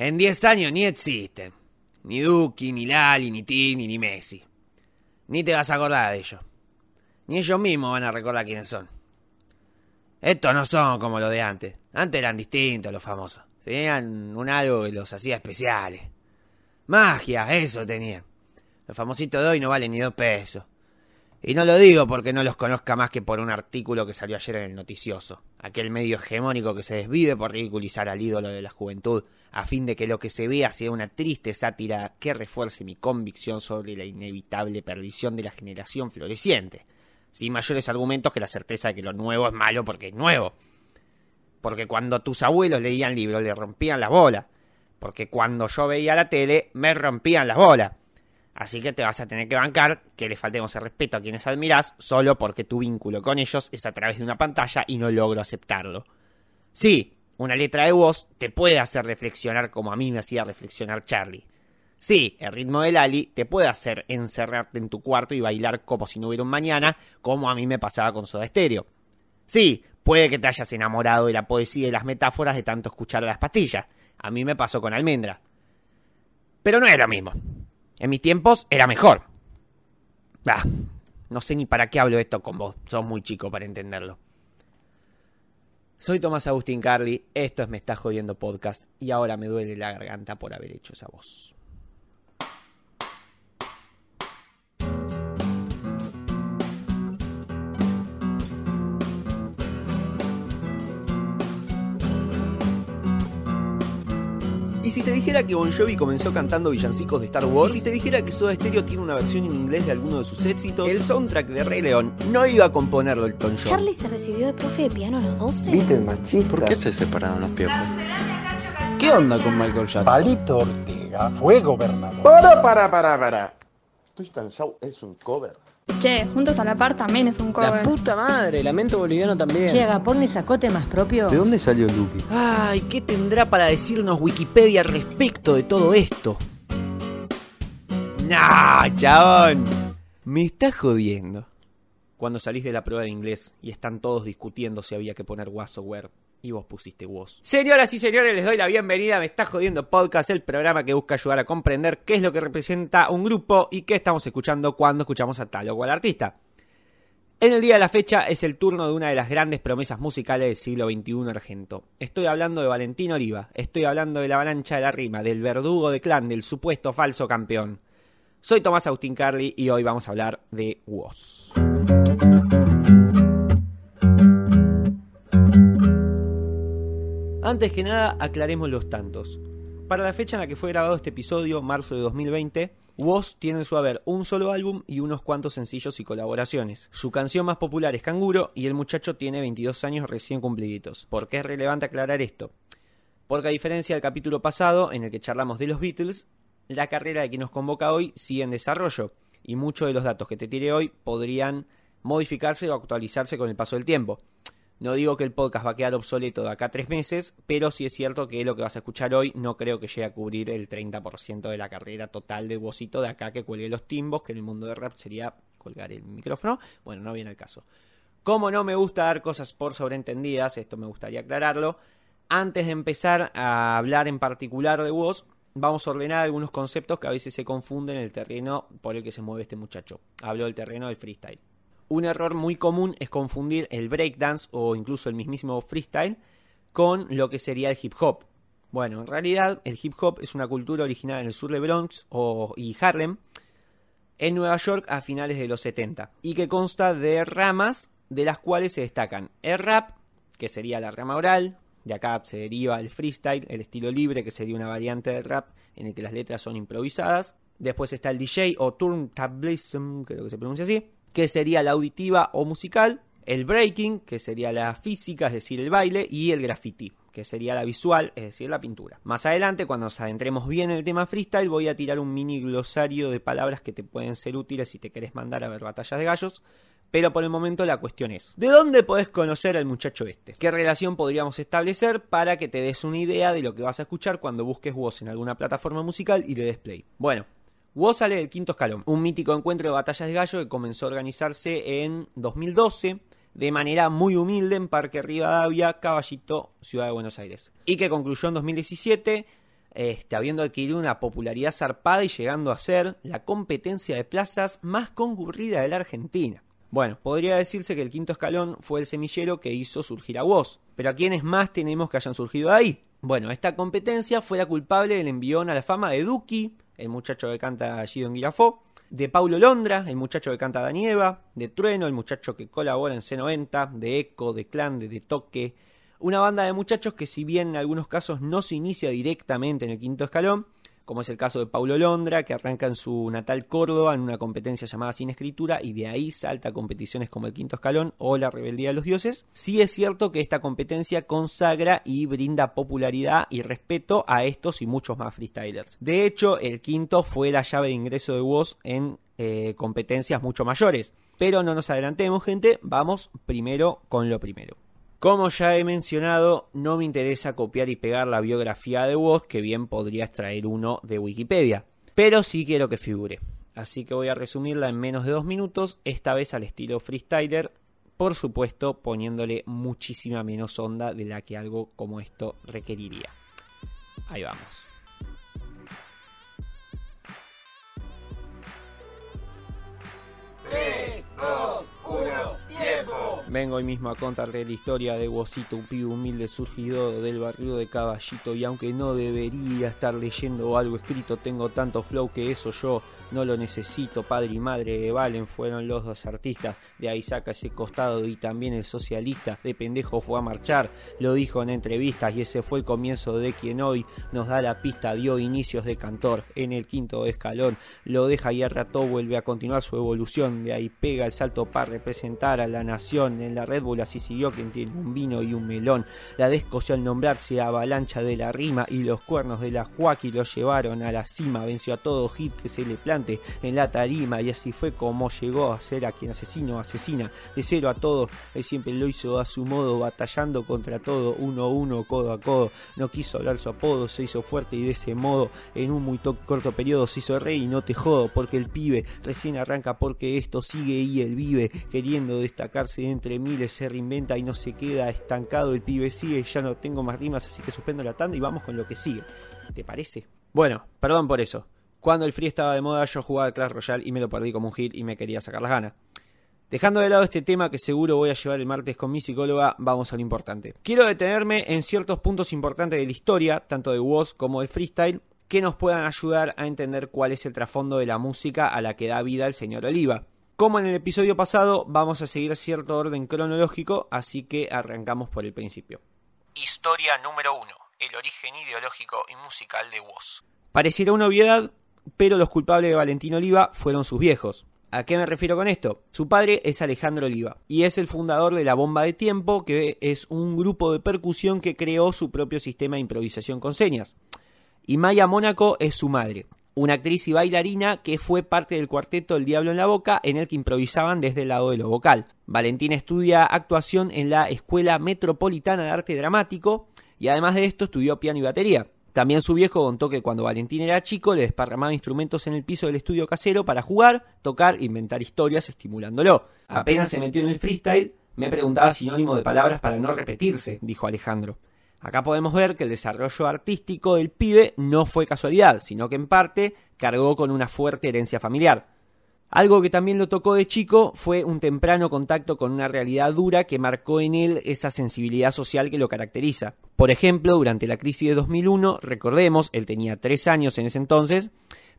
En 10 años ni existen. Ni Duki, ni Lali, ni Tini, ni Messi. Ni te vas a acordar de ellos. Ni ellos mismos van a recordar quiénes son. Estos no son como los de antes. Antes eran distintos los famosos. Tenían un algo que los hacía especiales. Magia, eso tenían. Los famositos de hoy no valen ni dos pesos. Y no lo digo porque no los conozca más que por un artículo que salió ayer en el noticioso, aquel medio hegemónico que se desvive por ridiculizar al ídolo de la juventud, a fin de que lo que se vea sea una triste sátira que refuerce mi convicción sobre la inevitable perdición de la generación floreciente, sin mayores argumentos que la certeza de que lo nuevo es malo porque es nuevo. Porque cuando tus abuelos leían libros le rompían las bolas, porque cuando yo veía la tele me rompían las bolas Así que te vas a tener que bancar que le faltemos el respeto a quienes admiras solo porque tu vínculo con ellos es a través de una pantalla y no logro aceptarlo. Sí, una letra de voz te puede hacer reflexionar como a mí me hacía reflexionar Charlie. Sí, el ritmo del Ali te puede hacer encerrarte en tu cuarto y bailar como si no hubiera un mañana, como a mí me pasaba con Soda Stereo. Sí, puede que te hayas enamorado de la poesía y las metáforas de tanto escuchar a las pastillas. A mí me pasó con Almendra. Pero no es lo mismo. En mis tiempos era mejor. Bah, no sé ni para qué hablo esto con vos. Sos muy chico para entenderlo. Soy Tomás Agustín Carly, esto es Me Está Jodiendo Podcast y ahora me duele la garganta por haber hecho esa voz. ¿Y si te dijera que Bon Jovi comenzó cantando villancicos de Star Wars? ¿Y si te dijera que Soda Stereo tiene una versión en inglés de alguno de sus éxitos? El soundtrack de Rey León no iba a componerlo el John. Charlie se recibió de profe de piano a los 12. ¿Viste el machista? ¿Por qué se separaron los piojos? ¿Qué onda con Michael Jackson? Palito Ortega fue gobernador. Para, para, para, para. Twisted Show es un cover. Che, Juntos a la Par también es un La cover. puta madre, lamento boliviano también. Che, Agapón sacó temas propios. ¿De dónde salió Lucky? Ay, ¿qué tendrá para decirnos Wikipedia respecto de todo esto? Nah, chabón. Me estás jodiendo. Cuando salís de la prueba de inglés y están todos discutiendo si había que poner was o y vos pusiste was. Señoras y señores, les doy la bienvenida a Me Estás Jodiendo Podcast, el programa que busca ayudar a comprender qué es lo que representa un grupo y qué estamos escuchando cuando escuchamos a tal o cual artista. En el día de la fecha es el turno de una de las grandes promesas musicales del siglo XXI argento. Estoy hablando de Valentín Oliva, estoy hablando de la avalancha de la rima, del verdugo de clan, del supuesto falso campeón. Soy Tomás Agustín Carly y hoy vamos a hablar de Woz. Antes que nada, aclaremos los tantos. Para la fecha en la que fue grabado este episodio, marzo de 2020, Woz tiene en su haber un solo álbum y unos cuantos sencillos y colaboraciones. Su canción más popular es Canguro y el muchacho tiene 22 años recién cumpliditos. ¿Por qué es relevante aclarar esto? Porque a diferencia del capítulo pasado, en el que charlamos de los Beatles, la carrera de quien nos convoca hoy sigue en desarrollo y muchos de los datos que te tire hoy podrían modificarse o actualizarse con el paso del tiempo. No digo que el podcast va a quedar obsoleto de acá tres meses, pero sí es cierto que lo que vas a escuchar hoy no creo que llegue a cubrir el 30% de la carrera total de Bocito de acá que cuelgue los timbos, que en el mundo de rap sería colgar el micrófono. Bueno, no viene al caso. Como no me gusta dar cosas por sobreentendidas, esto me gustaría aclararlo, antes de empezar a hablar en particular de voz, vamos a ordenar algunos conceptos que a veces se confunden en el terreno por el que se mueve este muchacho. Hablo del terreno del freestyle. Un error muy común es confundir el breakdance o incluso el mismísimo freestyle con lo que sería el hip hop. Bueno, en realidad el hip hop es una cultura originada en el sur de Bronx o, y Harlem, en Nueva York a finales de los 70, y que consta de ramas de las cuales se destacan el rap, que sería la rama oral, de acá se deriva el freestyle, el estilo libre, que sería una variante del rap en el que las letras son improvisadas. Después está el DJ o turntablism, creo que se pronuncia así, que sería la auditiva o musical. El breaking, que sería la física, es decir, el baile. Y el graffiti, que sería la visual, es decir, la pintura. Más adelante, cuando nos adentremos bien en el tema freestyle, voy a tirar un mini glosario de palabras que te pueden ser útiles si te querés mandar a ver batallas de gallos. Pero por el momento la cuestión es, ¿de dónde podés conocer al muchacho este? ¿Qué relación podríamos establecer para que te des una idea de lo que vas a escuchar cuando busques voz en alguna plataforma musical y le des play? Bueno, Woz sale del quinto escalón, un mítico encuentro de batallas de gallo que comenzó a organizarse en 2012 de manera muy humilde en Parque Rivadavia, Caballito, Ciudad de Buenos Aires, y que concluyó en 2017 este, habiendo adquirido una popularidad zarpada y llegando a ser la competencia de plazas más concurrida de la Argentina. Bueno, podría decirse que el quinto escalón fue el semillero que hizo surgir a Woz, pero ¿a quiénes más tenemos que hayan surgido ahí? Bueno, esta competencia fue la culpable del envión a la fama de Duki, el muchacho que canta Gido en Girafó, de Paulo Londra, el muchacho que canta Danieva, de Trueno, el muchacho que colabora en C90, de Eco, de Clan, de, de Toque, una banda de muchachos que si bien en algunos casos no se inicia directamente en el quinto escalón, como es el caso de Paulo Londra, que arranca en su natal Córdoba en una competencia llamada Sin Escritura y de ahí salta a competiciones como el Quinto Escalón o la Rebeldía de los Dioses. Sí es cierto que esta competencia consagra y brinda popularidad y respeto a estos y muchos más freestylers. De hecho, el quinto fue la llave de ingreso de Woz en eh, competencias mucho mayores. Pero no nos adelantemos, gente, vamos primero con lo primero. Como ya he mencionado, no me interesa copiar y pegar la biografía de Woz, que bien podría extraer uno de Wikipedia, pero sí quiero que figure. Así que voy a resumirla en menos de dos minutos, esta vez al estilo freestyler, por supuesto poniéndole muchísima menos onda de la que algo como esto requeriría. Ahí vamos. Vengo hoy mismo a contarle la historia de Wosito, un pibe humilde surgido del barrio de Caballito y aunque no debería estar leyendo algo escrito, tengo tanto flow que eso yo no lo necesito. Padre y madre de Valen fueron los dos artistas, de ahí saca ese costado y también el socialista. De pendejo fue a marchar, lo dijo en entrevistas y ese fue el comienzo de quien hoy nos da la pista, dio inicios de cantor en el quinto escalón, lo deja y al rato vuelve a continuar su evolución, de ahí pega el salto para representar a la nación en la Red Bull así siguió quien tiene un vino y un melón. La descoció al nombrarse avalancha de la rima y los cuernos de la Joaquín lo llevaron a la cima. Venció a todo hit que se le plante en la tarima y así fue como llegó a ser a quien asesino asesina. De cero a todo, él siempre lo hizo a su modo, batallando contra todo, uno a uno, codo a codo. No quiso hablar su apodo, se hizo fuerte y de ese modo, en un muy corto periodo, se hizo rey y no te jodo, porque el pibe recién arranca porque esto sigue y él vive, queriendo destacarse entre miles, se reinventa y no se queda estancado, el pibe sigue, ya no tengo más rimas, así que suspendo la tanda y vamos con lo que sigue. ¿Te parece? Bueno, perdón por eso. Cuando el free estaba de moda yo jugaba Clash Royale y me lo perdí como un hit y me quería sacar las ganas. Dejando de lado este tema que seguro voy a llevar el martes con mi psicóloga, vamos a lo importante. Quiero detenerme en ciertos puntos importantes de la historia, tanto de Woz como del freestyle, que nos puedan ayudar a entender cuál es el trasfondo de la música a la que da vida el señor Oliva. Como en el episodio pasado, vamos a seguir cierto orden cronológico, así que arrancamos por el principio. Historia número 1. El origen ideológico y musical de Woz. Pareciera una obviedad, pero los culpables de Valentín Oliva fueron sus viejos. ¿A qué me refiero con esto? Su padre es Alejandro Oliva y es el fundador de la Bomba de Tiempo, que es un grupo de percusión que creó su propio sistema de improvisación con señas. Y Maya Mónaco es su madre, una actriz y bailarina que fue parte del cuarteto El Diablo en la Boca, en el que improvisaban desde el lado de lo vocal. Valentina estudia actuación en la Escuela Metropolitana de Arte Dramático y además de esto estudió piano y batería. También su viejo contó que cuando Valentín era chico le desparramaba instrumentos en el piso del estudio casero para jugar, tocar e inventar historias estimulándolo. Apenas se metió en el freestyle, me preguntaba sinónimo de palabras para no repetirse, dijo Alejandro. Acá podemos ver que el desarrollo artístico del pibe no fue casualidad, sino que en parte cargó con una fuerte herencia familiar. Algo que también lo tocó de chico fue un temprano contacto con una realidad dura que marcó en él esa sensibilidad social que lo caracteriza. Por ejemplo, durante la crisis de 2001, recordemos, él tenía tres años en ese entonces,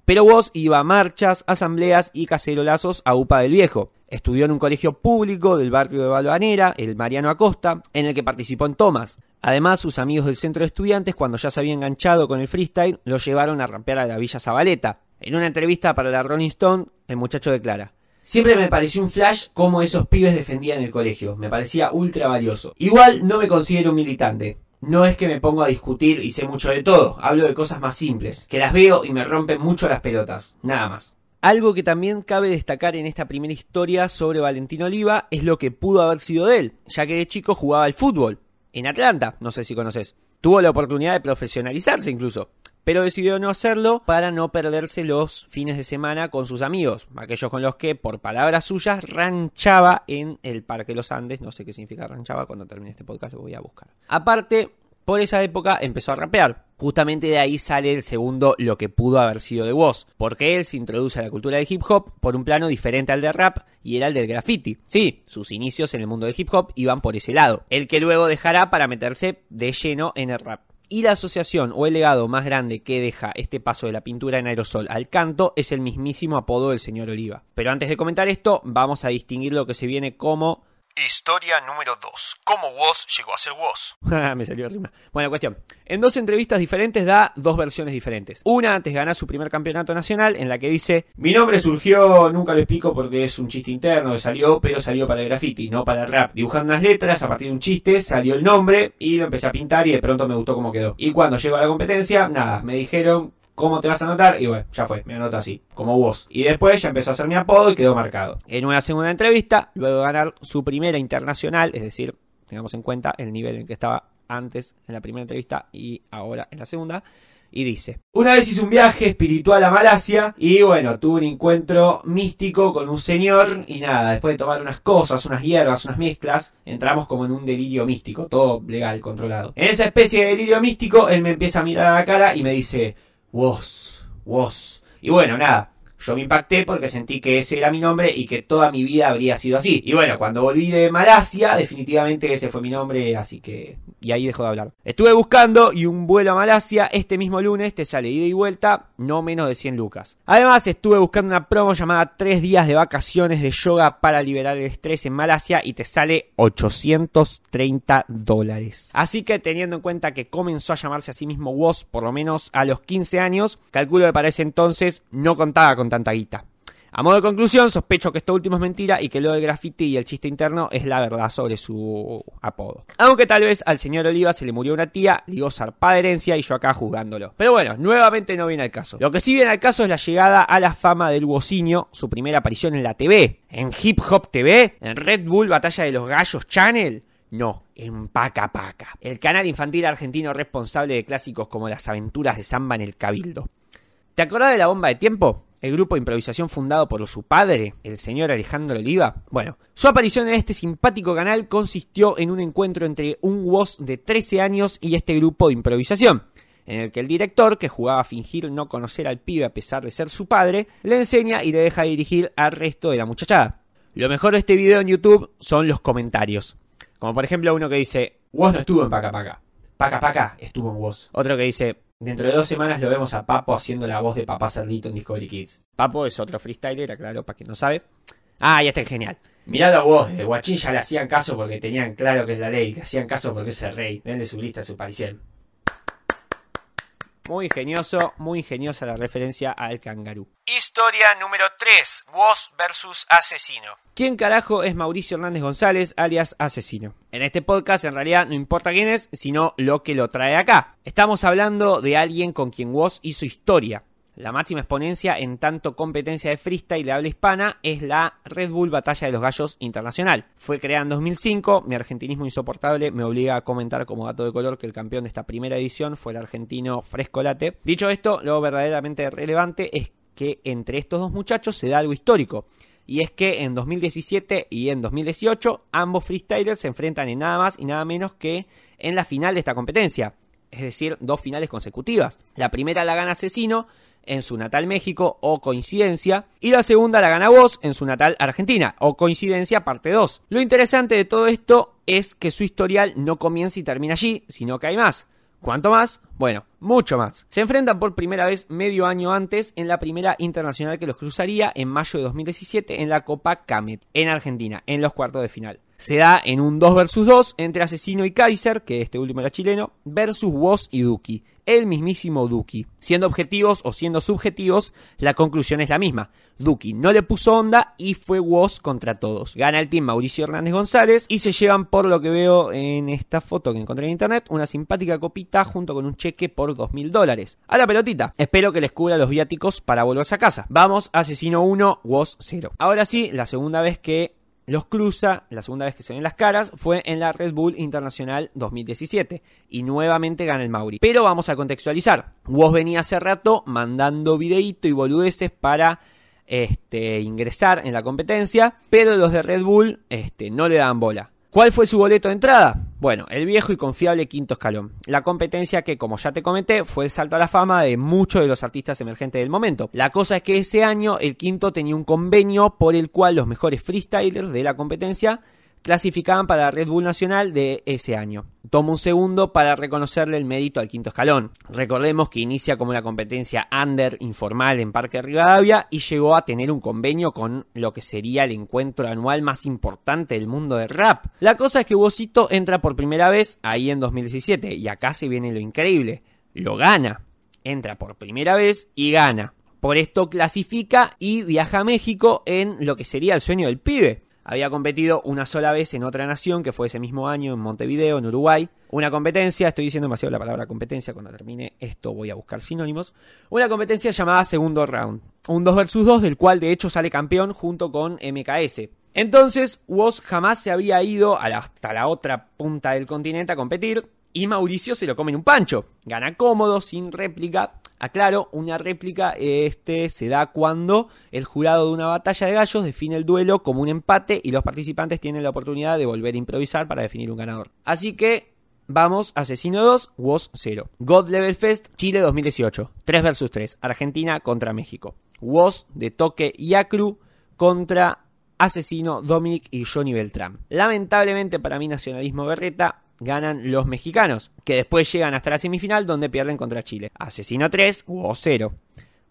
pero vos iba a marchas, asambleas y cacerolazos a UPA del Viejo. Estudió en un colegio público del barrio de Balvanera, el Mariano Acosta, en el que participó en tomas. Además, sus amigos del centro de estudiantes, cuando ya se había enganchado con el freestyle, lo llevaron a rampear a la Villa Zabaleta. En una entrevista para la Rolling Stone, el muchacho declara: Siempre me pareció un flash cómo esos pibes defendían el colegio. Me parecía ultra valioso. Igual no me considero un militante. No es que me pongo a discutir y sé mucho de todo. Hablo de cosas más simples, que las veo y me rompen mucho las pelotas. Nada más. Algo que también cabe destacar en esta primera historia sobre Valentín Oliva es lo que pudo haber sido de él, ya que de chico jugaba al fútbol. En Atlanta, no sé si conoces. Tuvo la oportunidad de profesionalizarse incluso pero decidió no hacerlo para no perderse los fines de semana con sus amigos, aquellos con los que, por palabras suyas, ranchaba en el Parque Los Andes. No sé qué significa ranchaba, cuando termine este podcast lo voy a buscar. Aparte, Por esa época empezó a rapear. Justamente de ahí sale el segundo lo que pudo haber sido de Woz, porque él se introduce a la cultura del hip hop por un plano diferente al del rap y era el del graffiti. Sí, sus inicios en el mundo del hip hop iban por ese lado, el que luego dejará para meterse de lleno en el rap. Y la asociación o el legado más grande que deja este paso de la pintura en aerosol al canto es el mismísimo apodo del señor Oliva. Pero antes de comentar esto, vamos a distinguir lo que se viene como Historia número 2. ¿Cómo Woz llegó a ser Woz? Me salió rima. Bueno, cuestión. En dos entrevistas diferentes da dos versiones diferentes. Una antes ganar su primer campeonato nacional, en la que dice: Mi nombre surgió, nunca lo explico porque es un chiste interno salió, pero salió para el graffiti, no para el rap. Dibujando unas letras, a partir de un chiste, salió el nombre y lo empecé a pintar y de pronto me gustó cómo quedó. Y cuando llegó a la competencia, nada, me dijeron ¿Cómo te vas a anotar? Y bueno, ya fue, me anoto así, como vos. Y después ya empezó a hacer mi apodo y quedó marcado. En una segunda entrevista, luego de ganar su primera internacional, es decir, tengamos en cuenta el nivel en que estaba antes en la primera entrevista y ahora en la segunda. Y dice, una vez hice un viaje espiritual a Malasia y bueno, tuve un encuentro místico con un señor y nada, después de tomar unas cosas, unas hierbas, unas mezclas, entramos como en un delirio místico, todo legal, controlado. En esa especie de delirio místico, él me empieza a mirar a la cara y me dice, Woz, Woz. Y bueno, nada, yo me impacté porque sentí que ese era mi nombre y que toda mi vida habría sido así. Y bueno, cuando volví de Malasia, definitivamente ese fue mi nombre, así que... Y ahí dejó de hablar. Estuve buscando y un vuelo a Malasia este mismo lunes te sale ida y vuelta, no menos de 100 lucas. Además, estuve buscando una promo llamada 3 días de vacaciones de yoga para liberar el estrés en Malasia y te sale 830 dólares. Así que teniendo en cuenta que comenzó a llamarse a sí mismo Woz por lo menos a los 15 años, calculo que para ese entonces no contaba con tanta guita. A modo de conclusión, sospecho que esto último es mentira y que lo del graffiti y el chiste interno es la verdad sobre su apodo. Aunque tal vez al señor Oliva se le murió una tía, digo zarpada herencia y yo acá juzgándolo. Pero bueno, nuevamente no viene al caso. Lo que sí viene al caso es la llegada a la fama del Wocinio, su primera aparición en la TV, en Hip Hop TV, en Red Bull Batalla de los Gallos Channel. No, en Paca Paca, el canal infantil argentino responsable de clásicos como las aventuras de Samba en el Cabildo. ¿Te acordás de la bomba de tiempo? El grupo de improvisación fundado por su padre, el señor Alejandro Oliva. Bueno, su aparición en este simpático canal consistió en un encuentro entre un Woz de 13 años y este grupo de improvisación, en el que el director, que jugaba a fingir no conocer al pibe a pesar de ser su padre, le enseña y le deja dirigir al resto de la muchachada. Lo mejor de este video en YouTube son los comentarios. Como por ejemplo uno que dice, Woz no estuvo en Paca Paca. Paca Paca estuvo en Woz. Otro que dice, Dentro de dos semanas lo vemos a Papo haciendo la voz de Papá Cerdito en Discovery Kids. Papo es otro freestyler, claro, para quien no sabe. Ah, ya está genial. Mirá la voz de Guachín ya le hacían caso porque tenían claro que es la ley, le hacían caso porque es el rey. Ven de su lista su aparición. Muy ingenioso, muy ingeniosa la referencia al kangaroo. Historia número 3. Woz versus Asesino. ¿Quién carajo es Mauricio Hernández González, alias Asesino? En este podcast en realidad no importa quién es, sino lo que lo trae acá. Estamos hablando de alguien con quien Woz hizo historia. La máxima exponencia en tanto competencia de freestyle de habla hispana es la Red Bull Batalla de los Gallos Internacional. Fue creada en 2005, mi argentinismo insoportable me obliga a comentar como dato de color que el campeón de esta primera edición fue el argentino Frescolate. Dicho esto, lo verdaderamente relevante es que entre estos dos muchachos se da algo histórico. Y es que en 2017 y en 2018 ambos freestylers se enfrentan en nada más y nada menos que en la final de esta competencia. Es decir, dos finales consecutivas. La primera la gana Asesino en su natal México o coincidencia, y la segunda la gana Voz en su natal Argentina o coincidencia parte 2. Lo interesante de todo esto es que su historial no comienza y termina allí, sino que hay más. ¿Cuánto más? Bueno, mucho más. Se enfrentan por primera vez medio año antes en la primera internacional que los cruzaría en mayo de 2017 en la Copa Camet, en Argentina, en los cuartos de final. Se da en un 2 versus 2 entre Asesino y Kaiser, que este último era chileno, versus Woz y Duki el mismísimo Duki. Siendo objetivos o siendo subjetivos, la conclusión es la misma. Duki no le puso onda y fue Woz contra todos. Gana el team Mauricio Hernández González y se llevan, por lo que veo en esta foto que encontré en internet, una simpática copita junto con un cheque por dos mil dólares. A la pelotita. Espero que les cubra los viáticos para volverse a casa. Vamos, Asesino 1, Woz 0. Ahora sí, la segunda vez que los cruza, la segunda vez que se ven las caras, fue en la Red Bull Internacional 2017 y nuevamente gana el Mauri. Pero vamos a contextualizar. Woz venía hace rato mandando videíto y boludeces para este, ingresar en la competencia, pero los de Red Bull este, no le dan bola. ¿Cuál fue su boleto de entrada? Bueno, el viejo y confiable quinto escalón. La competencia que, como ya te comenté, fue el salto a la fama de muchos de los artistas emergentes del momento. La cosa es que ese año el quinto tenía un convenio por el cual los mejores freestylers de la competencia clasificaban para la Red Bull Nacional de ese año. Tomo un segundo para reconocerle el mérito al quinto escalón. Recordemos que inicia como una competencia under informal en Parque Rivadavia y llegó a tener un convenio con lo que sería el encuentro anual más importante del mundo del rap. La cosa es que Wosito entra por primera vez ahí en 2017 y acá se viene lo increíble. Lo gana. Entra por primera vez y gana. Por esto clasifica y viaja a México en lo que sería el sueño del pibe había competido una sola vez en otra nación, que fue ese mismo año en Montevideo, en Uruguay. Una competencia, estoy diciendo demasiado la palabra competencia, cuando termine esto voy a buscar sinónimos. Una competencia llamada Segundo Round. Un 2 vs 2 del cual de hecho sale campeón junto con MKS. Entonces, Woz jamás se había ido hasta la otra punta del continente a competir y Mauricio se lo come en un pancho. Gana cómodo, sin réplica, Aclaro, una réplica este se da cuando el jurado de una batalla de gallos define el duelo como un empate y los participantes tienen la oportunidad de volver a improvisar para definir un ganador. Así que vamos, Asesino 2, WOS 0. God Level Fest, Chile 2018. 3 vs 3, Argentina contra México. WOS de Toque y Acru contra Asesino, Dominic y Johnny Beltrán. Lamentablemente para mi nacionalismo berreta, ganan los mexicanos, que después llegan hasta la semifinal donde pierden contra Chile. Asesino 3 o 0.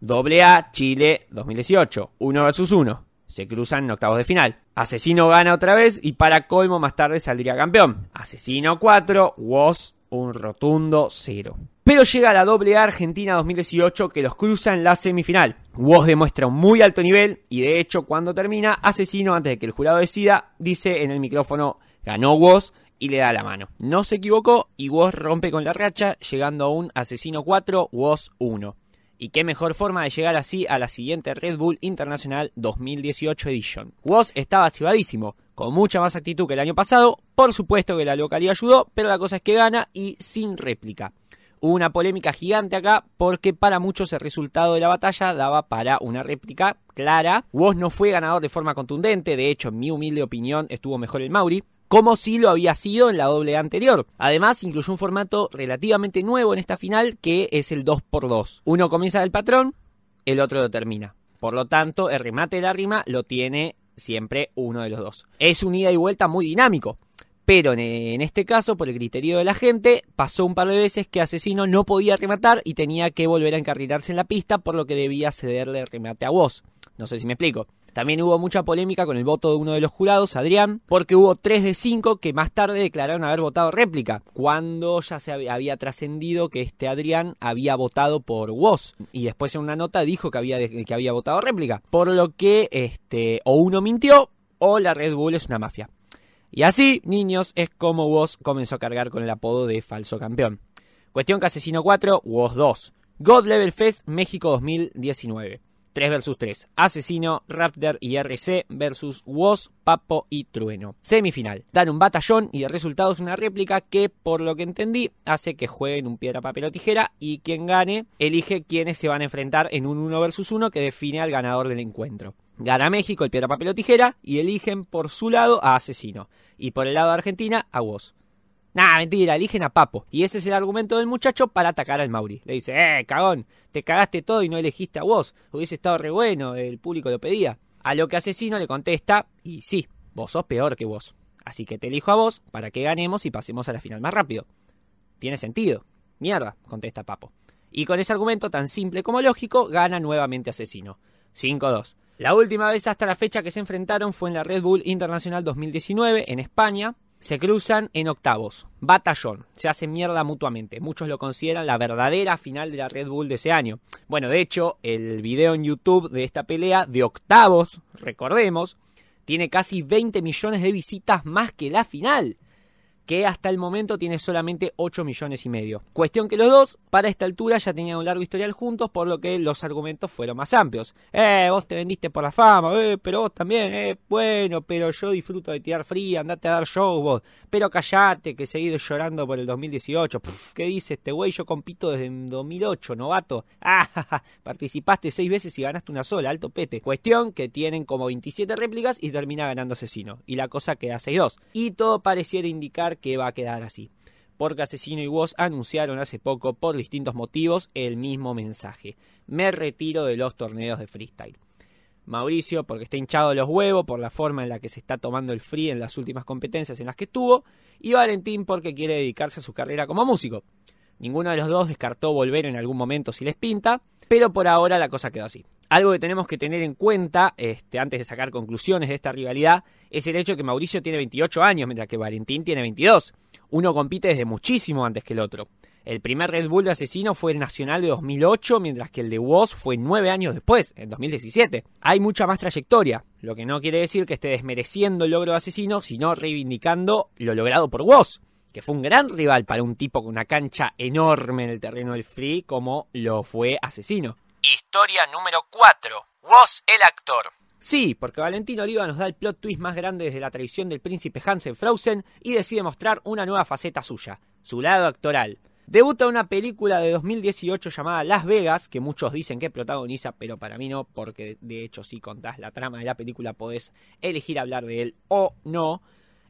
Doble A, Chile 2018, 1 vs 1. Se cruzan en octavos de final. Asesino gana otra vez y para colmo más tarde saldría campeón. Asesino 4, WOS un rotundo 0. Pero llega la doble Argentina 2018 que los cruza en la semifinal. WOS demuestra un muy alto nivel y de hecho cuando termina, Asesino antes de que el jurado decida, dice en el micrófono ganó WOS y le da la mano. No se equivocó y Woz rompe con la racha, llegando a un asesino 4, Woz 1. Y qué mejor forma de llegar así a la siguiente Red Bull Internacional 2018 Edition. Woz estaba cibadísimo, con mucha más actitud que el año pasado. Por supuesto que la localidad ayudó, pero la cosa es que gana y sin réplica. Hubo una polémica gigante acá porque para muchos el resultado de la batalla daba para una réplica clara. Woz no fue ganador de forma contundente, de hecho en mi humilde opinión estuvo mejor el Mauri como si lo había sido en la doble anterior. Además, incluyó un formato relativamente nuevo en esta final que es el 2x2. Uno comienza del patrón, el otro lo termina. Por lo tanto, el remate de la rima lo tiene siempre uno de los dos. Es un ida y vuelta muy dinámico. Pero en este caso, por el criterio de la gente, pasó un par de veces que Asesino no podía rematar y tenía que volver a encarrilarse en la pista, por lo que debía cederle el remate a vos. No sé si me explico. También hubo mucha polémica con el voto de uno de los jurados, Adrián, porque hubo 3 de 5 que más tarde declararon haber votado réplica, cuando ya se había trascendido que este Adrián había votado por Woz y después en una nota dijo que había, que había votado réplica, por lo que este, o uno mintió o la Red Bull es una mafia. Y así, niños, es como Woz comenzó a cargar con el apodo de falso campeón. Cuestión que Asesino 4, Woz 2. God Level Fest México 2019. 3 vs 3. Asesino, Raptor y RC versus Woz, Papo y Trueno. Semifinal. Dan un batallón y el resultado es una réplica que, por lo que entendí, hace que jueguen un piedra, papel o tijera y quien gane elige quiénes se van a enfrentar en un 1 vs 1 que define al ganador del encuentro. Gana México el piedra, papel o tijera y eligen por su lado a Asesino y por el lado de Argentina a Woz. Nah, mentira, eligen a Papo. Y ese es el argumento del muchacho para atacar al Mauri. Le dice, eh, cagón, te cagaste todo y no elegiste a vos. Hubiese estado re bueno, el público lo pedía. A lo que Asesino le contesta, y sí, vos sos peor que vos. Así que te elijo a vos para que ganemos y pasemos a la final más rápido. Tiene sentido. Mierda, contesta Papo. Y con ese argumento tan simple como lógico, gana nuevamente Asesino. 5-2. La última vez hasta la fecha que se enfrentaron fue en la Red Bull Internacional 2019 en España, se cruzan en octavos. Batallón. Se hacen mierda mutuamente. Muchos lo consideran la verdadera final de la Red Bull de ese año. Bueno, de hecho, el video en YouTube de esta pelea de octavos, recordemos, tiene casi 20 millones de visitas más que la final. Que hasta el momento tiene solamente 8 millones y medio. Cuestión que los dos, para esta altura, ya tenían un largo historial juntos, por lo que los argumentos fueron más amplios. Eh, vos te vendiste por la fama, eh, pero vos también, eh, bueno, pero yo disfruto de tirar fría, andate a dar shows vos. Pero callate, que seguido llorando por el 2018. ¿Qué dice este güey? Yo compito desde el 2008, novato. Ah, participaste seis veces y ganaste una sola, alto pete. Cuestión que tienen como 27 réplicas y termina ganando Asesino. Y la cosa queda 6-2. Y todo pareciera indicar que va a quedar así. Porque Asesino y Woz anunciaron hace poco, por distintos motivos, el mismo mensaje. Me retiro de los torneos de freestyle. Mauricio, porque está hinchado de los huevos, por la forma en la que se está tomando el free en las últimas competencias en las que estuvo, y Valentín porque quiere dedicarse a su carrera como músico. Ninguno de los dos descartó volver en algún momento si les pinta, pero por ahora la cosa quedó así. Algo que tenemos que tener en cuenta, este, antes de sacar conclusiones de esta rivalidad, es el hecho de que Mauricio tiene 28 años, mientras que Valentín tiene 22. Uno compite desde muchísimo antes que el otro. El primer Red Bull de Asesino fue el Nacional de 2008, mientras que el de Woz fue nueve años después, en 2017. Hay mucha más trayectoria, lo que no quiere decir que esté desmereciendo el logro de Asesino, sino reivindicando lo logrado por Woz que fue un gran rival para un tipo con una cancha enorme en el terreno del free como lo fue Asesino. Historia número 4. Woz el actor. Sí, porque Valentino Oliva nos da el plot twist más grande desde la tradición del príncipe Hansen Frozen y decide mostrar una nueva faceta suya, su lado actoral. Debuta una película de 2018 llamada Las Vegas, que muchos dicen que protagoniza, pero para mí no, porque de hecho si contás la trama de la película podés elegir hablar de él o no,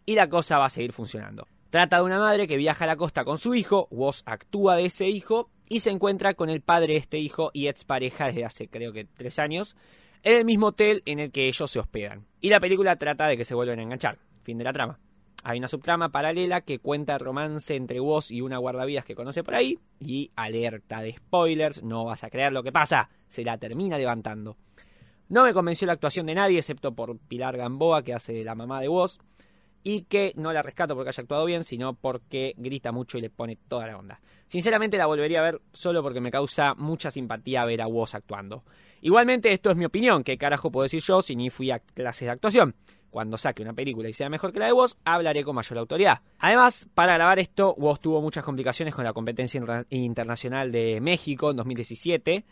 y la cosa va a seguir funcionando. Trata de una madre que viaja a la costa con su hijo, Woz actúa de ese hijo y se encuentra con el padre de este hijo y ex pareja desde hace creo que tres años en el mismo hotel en el que ellos se hospedan. Y la película trata de que se vuelven a enganchar. Fin de la trama. Hay una subtrama paralela que cuenta el romance entre Woz y una guardavidas que conoce por ahí. Y alerta de spoilers, no vas a creer lo que pasa. Se la termina levantando. No me convenció la actuación de nadie, excepto por Pilar Gamboa, que hace la mamá de Woz y que no la rescato porque haya actuado bien, sino porque grita mucho y le pone toda la onda. Sinceramente la volvería a ver solo porque me causa mucha simpatía ver a Woz actuando. Igualmente esto es mi opinión, ¿qué carajo puedo decir yo si ni fui a clases de actuación? Cuando saque una película y sea mejor que la de Woz, hablaré con mayor autoridad. Además, para grabar esto, Woz tuvo muchas complicaciones con la competencia internacional de México en 2017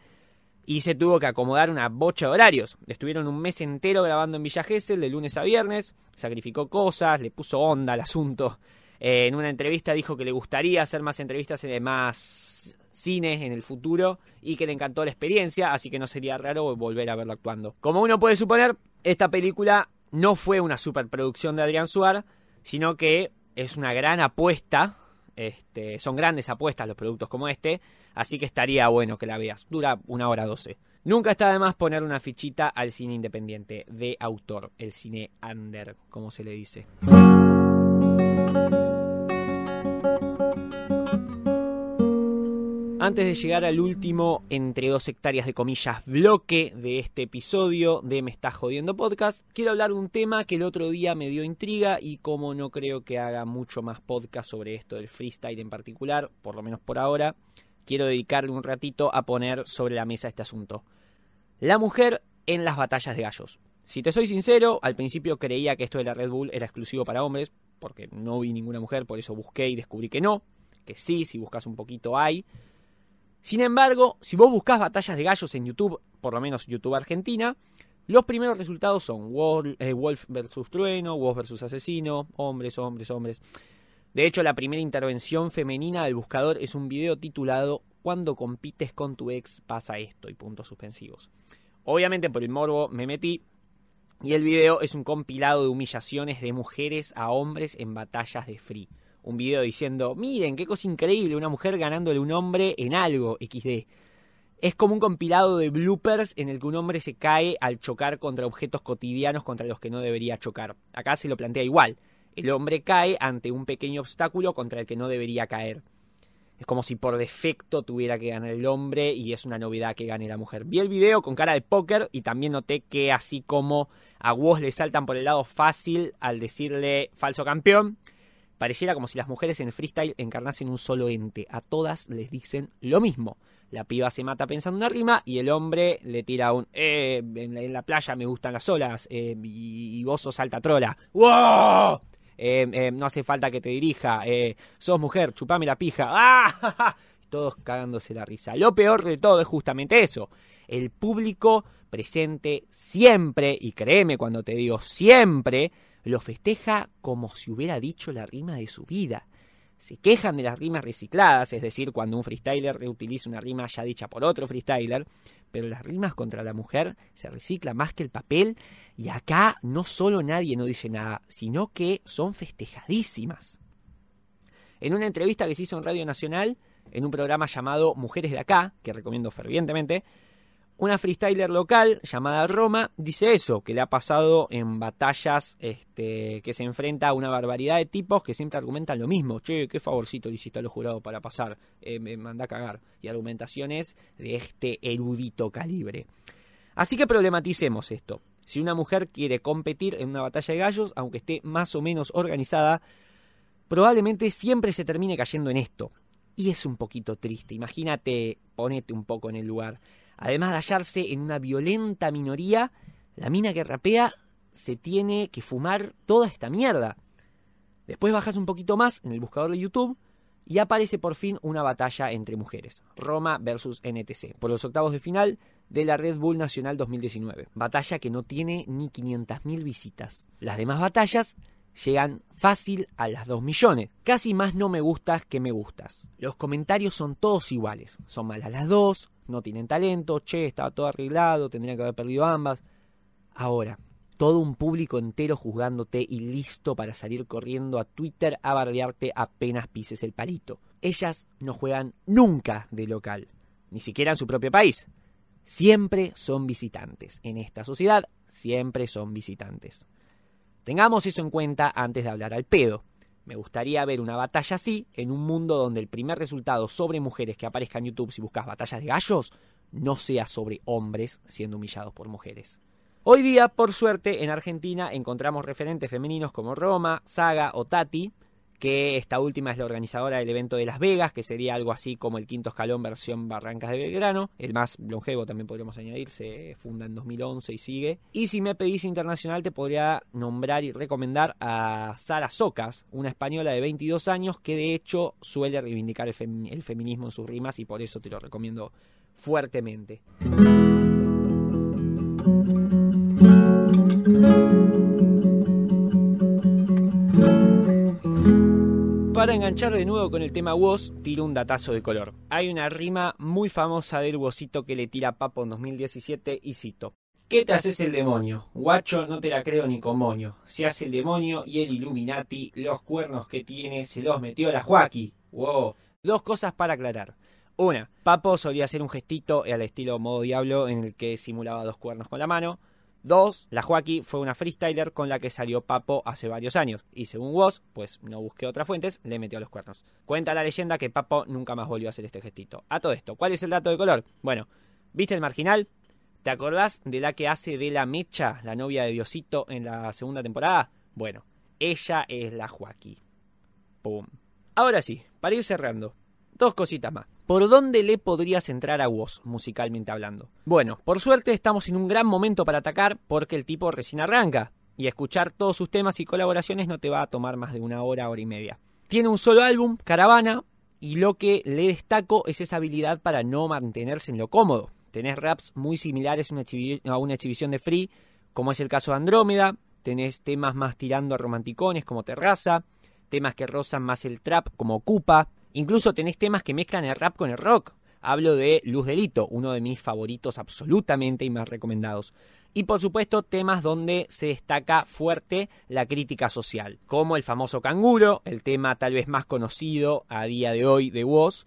y se tuvo que acomodar una bocha de horarios. Estuvieron un mes entero grabando en Villa Gesell de lunes a viernes, sacrificó cosas, le puso onda al asunto. Eh, en una entrevista dijo que le gustaría hacer más entrevistas de más cines en el futuro y que le encantó la experiencia, así que no sería raro volver a verlo actuando. Como uno puede suponer, esta película no fue una superproducción de Adrián Suar, sino que es una gran apuesta, este, son grandes apuestas los productos como este, Así que estaría bueno que la veas. Dura una hora doce. Nunca está de más poner una fichita al cine independiente, de autor, el cine under, como se le dice. Antes de llegar al último, entre dos hectáreas de comillas, bloque de este episodio de Me Está Jodiendo Podcast, quiero hablar de un tema que el otro día me dio intriga y como no creo que haga mucho más podcast sobre esto del freestyle en particular, por lo menos por ahora, quiero dedicarle un ratito a poner sobre la mesa este asunto. La mujer en las batallas de gallos. Si te soy sincero, al principio creía que esto de la Red Bull era exclusivo para hombres, porque no vi ninguna mujer, por eso busqué y descubrí que no, que sí, si buscas un poquito hay. Sin embargo, si vos buscas batallas de gallos en YouTube, por lo menos YouTube Argentina, los primeros resultados son eh, Wolf versus Trueno, Wolf versus Asesino, hombres, hombres, hombres. De hecho, la primera intervención femenina del buscador es un video titulado Cuando compites con tu ex pasa esto y puntos suspensivos. Obviamente por el morbo me metí y el video es un compilado de humillaciones de mujeres a hombres en batallas de free. Un video diciendo, miren, qué cosa increíble, una mujer ganándole un hombre en algo, XD. Es como un compilado de bloopers en el que un hombre se cae al chocar contra objetos cotidianos contra los que no debería chocar. Acá se lo plantea igual el hombre cae ante un pequeño obstáculo contra el que no debería caer. Es como si por defecto tuviera que ganar el hombre y es una novedad que gane la mujer. Vi el video con cara de póker y también noté que así como a Woz le saltan por el lado fácil al decirle falso campeón, pareciera como si las mujeres en freestyle encarnasen un solo ente. A todas les dicen lo mismo. La piba se mata pensando una rima y el hombre le tira un eh, en, la, playa me gustan las olas eh, y, y vos sos alta trola. ¡Wow! eh, eh, no hace falta que te dirija, eh, sos mujer, chupame la pija, ¡ah! Todos cagándose la risa. Lo peor de todo es justamente eso. El público presente siempre, y créeme cuando te digo siempre, lo festeja como si hubiera dicho la rima de su vida. Se quejan de las rimas recicladas, es decir, cuando un freestyler reutiliza una rima ya dicha por otro freestyler, pero las rimas contra la mujer se reciclan más que el papel y acá no solo nadie no dice nada, sino que son festejadísimas. En una entrevista que se hizo en Radio Nacional, en un programa llamado Mujeres de Acá, que recomiendo fervientemente, una freestyler local llamada Roma dice eso, que le ha pasado en batallas este, que se enfrenta a una barbaridad de tipos que siempre argumentan lo mismo. Che, qué favorcito le hiciste a los jurados para pasar, eh, me manda a cagar. Y argumentaciones de este erudito calibre. Así que problematicemos esto. Si una mujer quiere competir en una batalla de gallos, aunque esté más o menos organizada, probablemente siempre se termine cayendo en esto. Y es un poquito triste. Imagínate, ponete un poco en el lugar. Además de hallarse en una violenta minoría, la mina que rapea se tiene que fumar toda esta mierda. Después bajas un poquito más en el buscador de YouTube y aparece por fin una batalla entre mujeres, Roma versus NTC, por los octavos de final de la Red Bull Nacional 2019. Batalla que no tiene ni 500.000 visitas. Las demás batallas llegan fácil a las 2 millones. Casi más no me gustas que me gustas. Los comentarios son todos iguales. Son malas las dos, no tienen talento, che, estaba todo arreglado, tendrían que haber perdido ambas. Ahora, todo un público entero juzgándote y listo para salir corriendo a Twitter a bardearte apenas pises el palito. Ellas no juegan nunca de local, ni siquiera en su propio país. Siempre son visitantes. En esta sociedad, siempre son visitantes. Tengamos eso en cuenta antes de hablar al pedo. Me gustaría ver una batalla así en un mundo donde el primer resultado sobre mujeres que aparezca en YouTube si buscas batallas de gallos no sea sobre hombres siendo humillados por mujeres. Hoy día, por suerte, en Argentina encontramos referentes femeninos como Roma, Saga o Tati, que esta última es la organizadora del evento de Las Vegas, que sería algo así como el quinto escalón versión Barrancas de Belgrano, el más longevo también podríamos añadir, se funda en 2011 y sigue. Y si me pedís internacional te podría nombrar y recomendar a Sara Socas, una española de 22 años que de hecho suele reivindicar el, el feminismo en sus rimas y por eso te lo recomiendo fuertemente. Para enganchar de nuevo con el tema Woz, tiro un datazo de color. Hay una rima muy famosa del Wozito que le tira a Papo en 2017 y cito. ¿Qué te haces el demonio? Guacho, no te la creo ni con moño. Se hace el demonio y el Illuminati, los cuernos que tiene se los metió la Joaquí. Wow. Dos cosas para aclarar. Una, Papo solía hacer un gestito al estilo modo diablo en el que simulaba dos cuernos con la mano. Dos, la Joaquí fue una freestyler con la que salió Papo hace varios años. Y según vos, pues no busqué otras fuentes, le metió los cuernos. Cuenta la leyenda que Papo nunca más volvió a hacer este gestito. A todo esto, ¿cuál es el dato de color? Bueno, ¿viste el marginal? ¿Te acordás de la que hace de la Mecha, la novia de Diosito, en la segunda temporada? Bueno, ella es la Joaquí. Pum. Ahora sí, para ir cerrando, dos cositas más. ¿Por dónde le podrías entrar a Woz, musicalmente hablando? Bueno, por suerte estamos en un gran momento para atacar porque el tipo recién arranca. Y escuchar todos sus temas y colaboraciones no te va a tomar más de una hora, hora y media. Tiene un solo álbum, Caravana, y lo que le destaco es esa habilidad para no mantenerse en lo cómodo. Tenés raps muy similares a una exhibición de Free, como es el caso de Andrómeda. Tenés temas más tirando a romanticones como Terraza. Temas que rozan más el trap como Ocupa. Incluso tenés temas que mezclan el rap con el rock. Hablo de Luz Delito, uno de mis favoritos absolutamente y más recomendados. Y por supuesto temas donde se destaca fuerte la crítica social, como el famoso Canguro, el tema tal vez más conocido a día de hoy de Woz,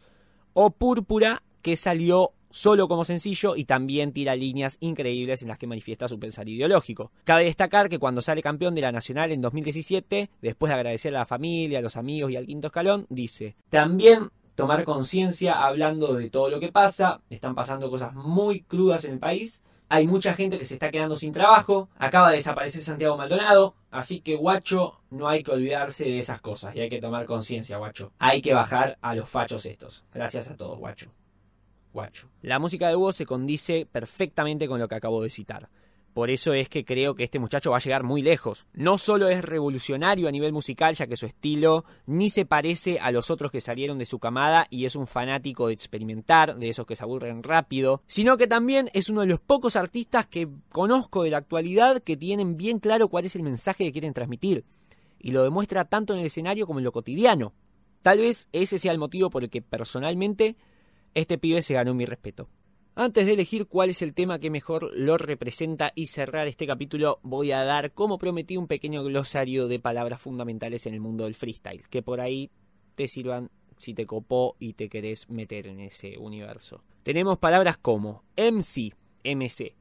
o Púrpura, que salió solo como sencillo y también tira líneas increíbles en las que manifiesta su pensar ideológico. Cabe destacar que cuando sale campeón de la Nacional en 2017, después de agradecer a la familia, a los amigos y al quinto escalón, dice, también tomar conciencia hablando de todo lo que pasa, están pasando cosas muy crudas en el país, hay mucha gente que se está quedando sin trabajo, acaba de desaparecer Santiago Maldonado, así que guacho, no hay que olvidarse de esas cosas y hay que tomar conciencia, guacho. Hay que bajar a los fachos estos. Gracias a todos, guacho. La música de Woz se condice perfectamente con lo que acabo de citar. Por eso es que creo que este muchacho va a llegar muy lejos. No solo es revolucionario a nivel musical, ya que su estilo ni se parece a los otros que salieron de su camada y es un fanático de experimentar, de esos que se aburren rápido, sino que también es uno de los pocos artistas que conozco de la actualidad que tienen bien claro cuál es el mensaje que quieren transmitir. Y lo demuestra tanto en el escenario como en lo cotidiano. Tal vez ese sea el motivo por el que personalmente este pibe se ganó mi respeto. Antes de elegir cuál es el tema que mejor lo representa y cerrar este capítulo, voy a dar, como prometí, un pequeño glosario de palabras fundamentales en el mundo del freestyle, que por ahí te sirvan si te copó y te querés meter en ese universo. Tenemos palabras como MC, MC,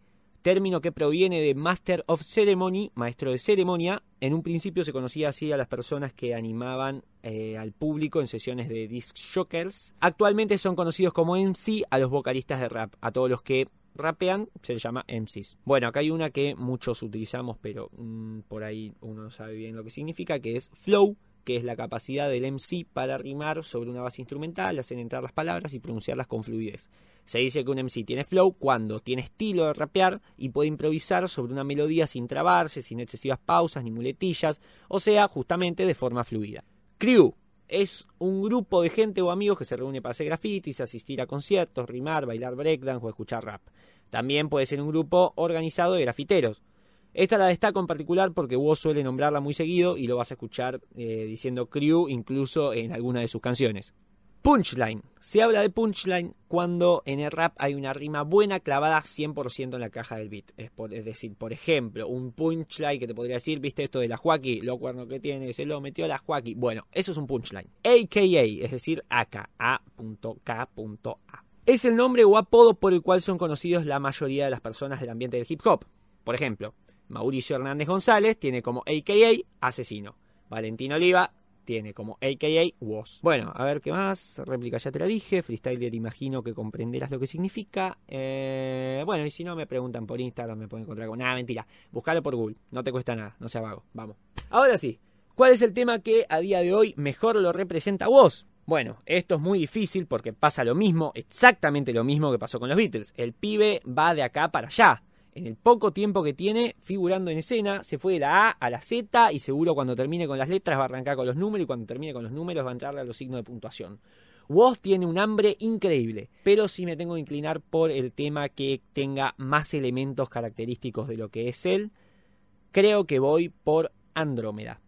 término que proviene de Master of Ceremony, maestro de ceremonia. En un principio se conocía así a las personas que animaban eh, al público en sesiones de disc shockers. Actualmente son conocidos como MC a los vocalistas de rap, a todos los que rapean se les llama MCs. Bueno, acá hay una que muchos utilizamos, pero mm, por ahí uno no sabe bien lo que significa, que es flow, que es la capacidad del MC para rimar sobre una base instrumental, hacer entrar las palabras y pronunciarlas con fluidez. Se dice que un MC tiene flow cuando tiene estilo de rapear y puede improvisar sobre una melodía sin trabarse, sin excesivas pausas ni muletillas, o sea, justamente de forma fluida. Crew es un grupo de gente o amigos que se reúne para hacer grafitis, asistir a conciertos, rimar, bailar breakdance o escuchar rap. También puede ser un grupo organizado de grafiteros. Esta la destaco en particular porque vos suele nombrarla muy seguido y lo vas a escuchar eh, diciendo crew incluso en alguna de sus canciones. Punchline. Se habla de punchline cuando en el rap hay una rima buena clavada 100% en la caja del beat. Es, decir, por ejemplo, un punchline que te podría decir, viste esto de la Joaquí, lo cuerno que tiene, se lo metió a la Joaquí. Bueno, eso es un punchline. AKA, es decir, AK, A.K.A. Es el nombre o apodo por el cual son conocidos la mayoría de las personas del ambiente del hip hop. Por ejemplo, Mauricio Hernández González tiene como AKA asesino. Valentín Oliva tiene como AKA was. Bueno, a ver qué más. Réplica ya te la dije. Freestyler imagino que comprenderás lo que significa. Eh, bueno, y si no me preguntan por Instagram, me pueden encontrar con... Nada, mentira. Buscalo por Google. No te cuesta nada. No sea vago. Vamos. Ahora sí. ¿Cuál es el tema que a día de hoy mejor lo representa a vos? Bueno, esto es muy difícil porque pasa lo mismo, exactamente lo mismo que pasó con los Beatles. El pibe va de acá para allá en el poco tiempo que tiene figurando en escena, se fue de la A a la Z y seguro cuando termine con las letras va a arrancar con los números y cuando termine con los números va a entrarle a los signos de puntuación. Woz tiene un hambre increíble, pero si me tengo que inclinar por el tema que tenga más elementos característicos de lo que es él, creo que voy por Andrómeda.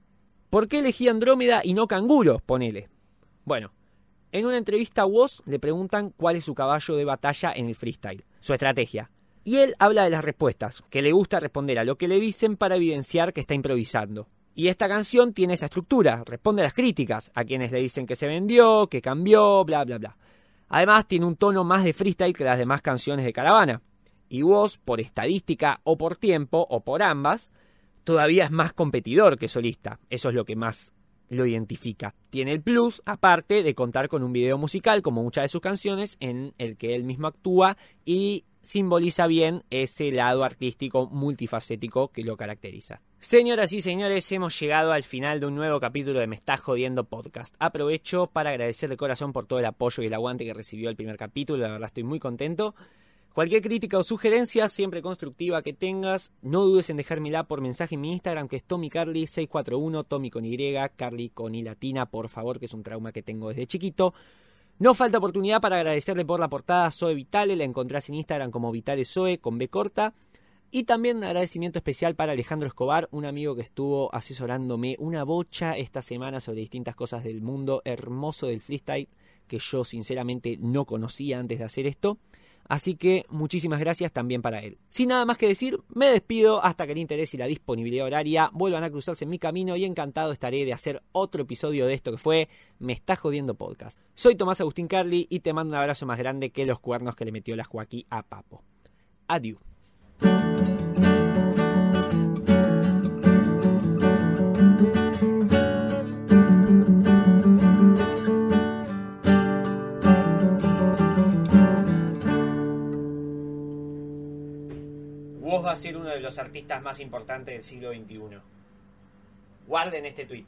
¿Por qué elegí Andrómeda y no Canguro? Ponele. Bueno, en una entrevista a Woz le preguntan cuál es su caballo de batalla en el freestyle, su estrategia. Y él habla de las respuestas, que le gusta responder a lo que le dicen para evidenciar que está improvisando. Y esta canción tiene esa estructura, responde a las críticas, a quienes le dicen que se vendió, que cambió, bla, bla, bla. Además tiene un tono más de freestyle que las demás canciones de Caravana. Y vos, por estadística o por tiempo, o por ambas, todavía es más competidor que solista. Eso es lo que más lo identifica. Tiene el plus, aparte, de contar con un video musical, como muchas de sus canciones, en el que él mismo actúa y simboliza bien ese lado artístico multifacético que lo caracteriza. Señoras y señores, hemos llegado al final de un nuevo capítulo de Me Estás Jodiendo Podcast. Aprovecho para agradecer de corazón por todo el apoyo y el aguante que recibió el primer capítulo, la verdad estoy muy contento. Cualquier crítica o sugerencia, siempre constructiva que tengas, no dudes en dejármela por mensaje en mi Instagram, que es TommyCarly641, Tommy con Y, Carly con I latina, por favor, que es un trauma que tengo desde chiquito. No falta oportunidad para agradecerle por la portada Zoe Vitale, la encontrás en Instagram como Vitale Zoe con B corta. Y también un agradecimiento especial para Alejandro Escobar, un amigo que estuvo asesorándome una bocha esta semana sobre distintas cosas del mundo hermoso del freestyle que yo sinceramente no conocía antes de hacer esto. Así que muchísimas gracias también para él. Sin nada más que decir, me despido hasta que el interés y la disponibilidad horaria vuelvan a cruzarse en mi camino y encantado estaré de hacer otro episodio de esto que fue Me está jodiendo podcast. Soy Tomás Agustín Carly y te mando un abrazo más grande que los cuernos que le metió la Joaquí a Papo. Adiós. Vos va a ser uno de los artistas más importantes del siglo XXI. Guarden este tweet.